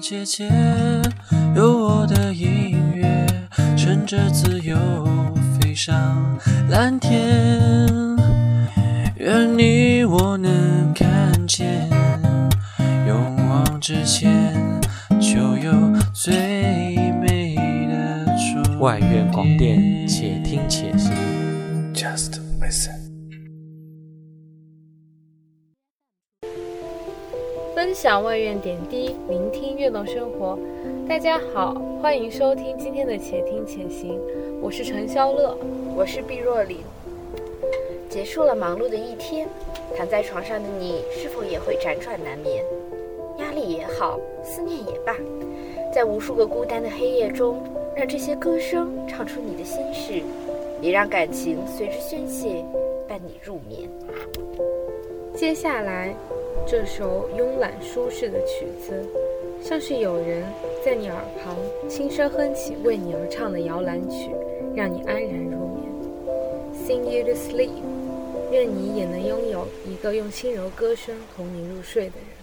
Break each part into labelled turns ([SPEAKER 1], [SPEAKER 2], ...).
[SPEAKER 1] 姐姐，有我的音乐，乘着自由飞上蓝天。愿你我能看见，勇往直前，就有最美的终
[SPEAKER 2] 外院广电，且听且行。
[SPEAKER 3] Just listen.
[SPEAKER 4] 享外院点滴，聆听悦动生活。大家好，欢迎收听今天的《且听且行》，我是陈潇乐。
[SPEAKER 5] 我是毕若琳。结束了忙碌的一天，躺在床上的你是否也会辗转难眠？压力也好，思念也罢，在无数个孤单的黑夜中，让这些歌声唱出你的心事，也让感情随之宣泄，伴你入眠。
[SPEAKER 4] 接下来，这首慵懒舒适的曲子，像是有人在你耳旁轻声哼起为你而唱的摇篮曲，让你安然入眠。Sing you to sleep，愿你也能拥有一个用轻柔歌声哄你入睡的人。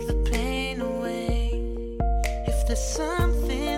[SPEAKER 1] Take the pain away. If there's something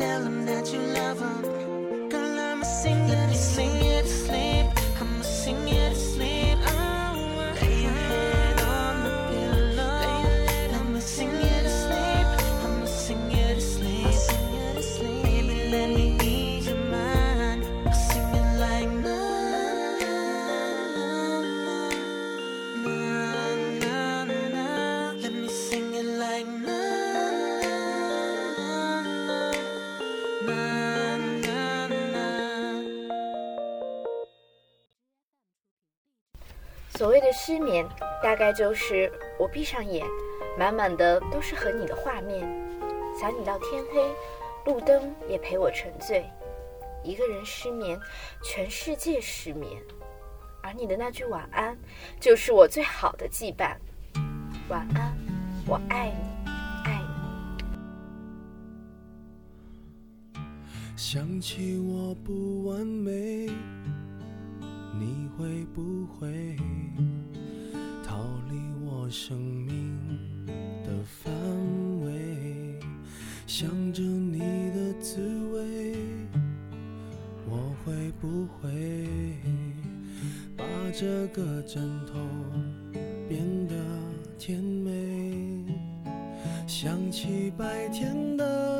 [SPEAKER 1] Tell them that you love them. Girl, I'ma sing to sing to sleep. I'ma sing you
[SPEAKER 5] 所谓的失眠，大概就是我闭上眼，满满的都是和你的画面，想你到天黑，路灯也陪我沉醉。一个人失眠，全世界失眠。而你的那句晚安，就是我最好的羁绊。晚安，我爱你，爱
[SPEAKER 3] 你。想起我不完美，你会不会逃离我生命的范围？想着你的滋味，我会不会把？这个枕头变得甜美，想起白天的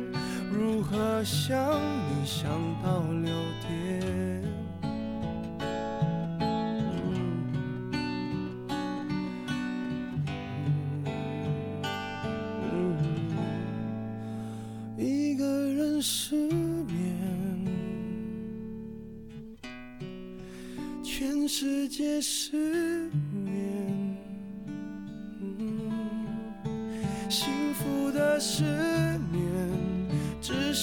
[SPEAKER 3] 如何想你想到六点？一个人失眠，全世界失眠。幸福的失眠，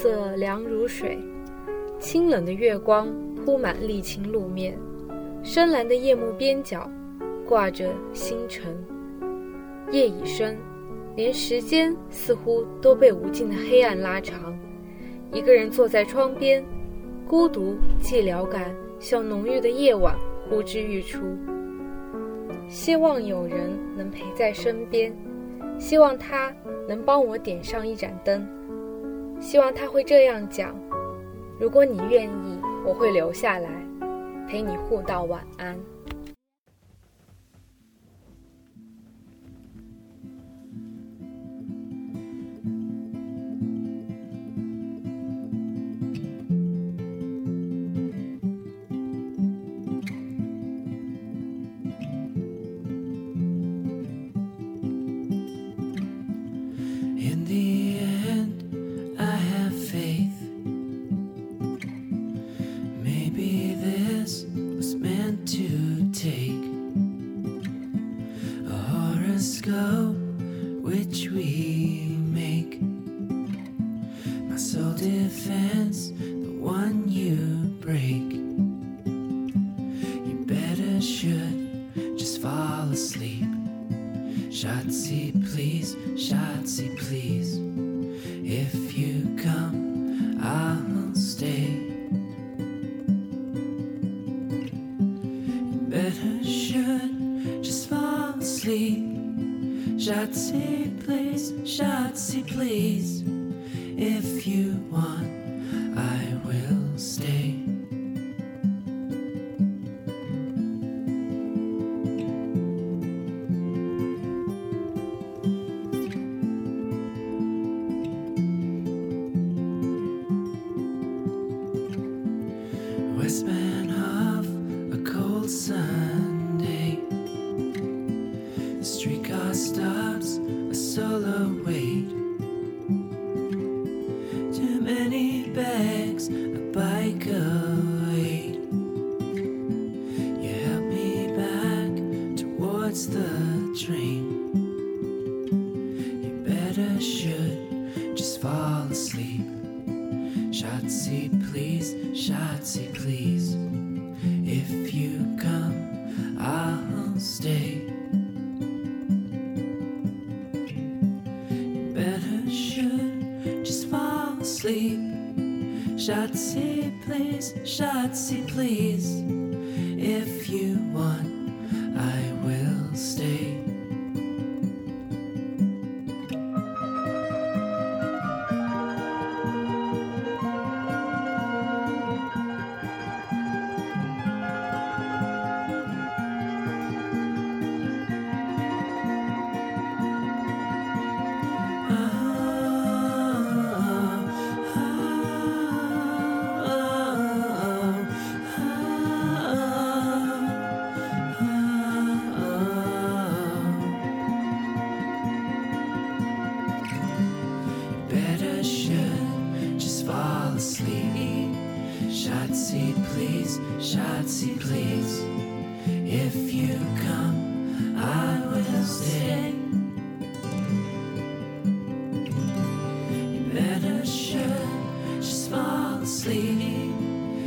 [SPEAKER 4] 色凉如水，清冷的月光铺满沥青路面，深蓝的夜幕边角挂着星辰。夜已深，连时间似乎都被无尽的黑暗拉长。一个人坐在窗边，孤独寂寥感像浓郁的夜晚呼之欲出。希望有人能陪在身边，希望他能帮我点上一盏灯。希望他会这样讲：如果你愿意，我会留下来，陪你互道晚安。
[SPEAKER 6] Should just fall asleep. Shotzi, please, Shotzi, please. If you want, I will stay. Westman fall asleep. Shotzi, please, Shotzi, please. If you come, I'll stay. You better should just fall asleep. Shotzi, please, Shotzi, please. Shotzi, please. If you come, I will stay. You better should just fall asleep.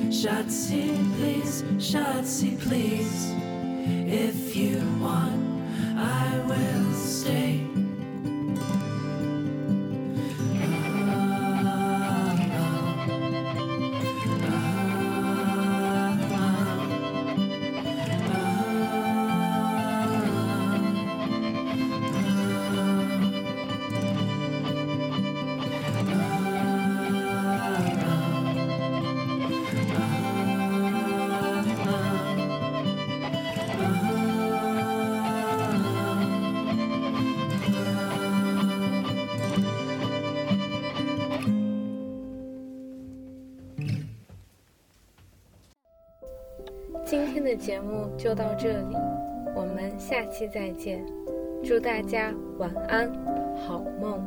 [SPEAKER 6] Shotzi, please, Shotzi, please. If you
[SPEAKER 4] 的节目就到这里，我们下期再见，祝大家晚安，好梦。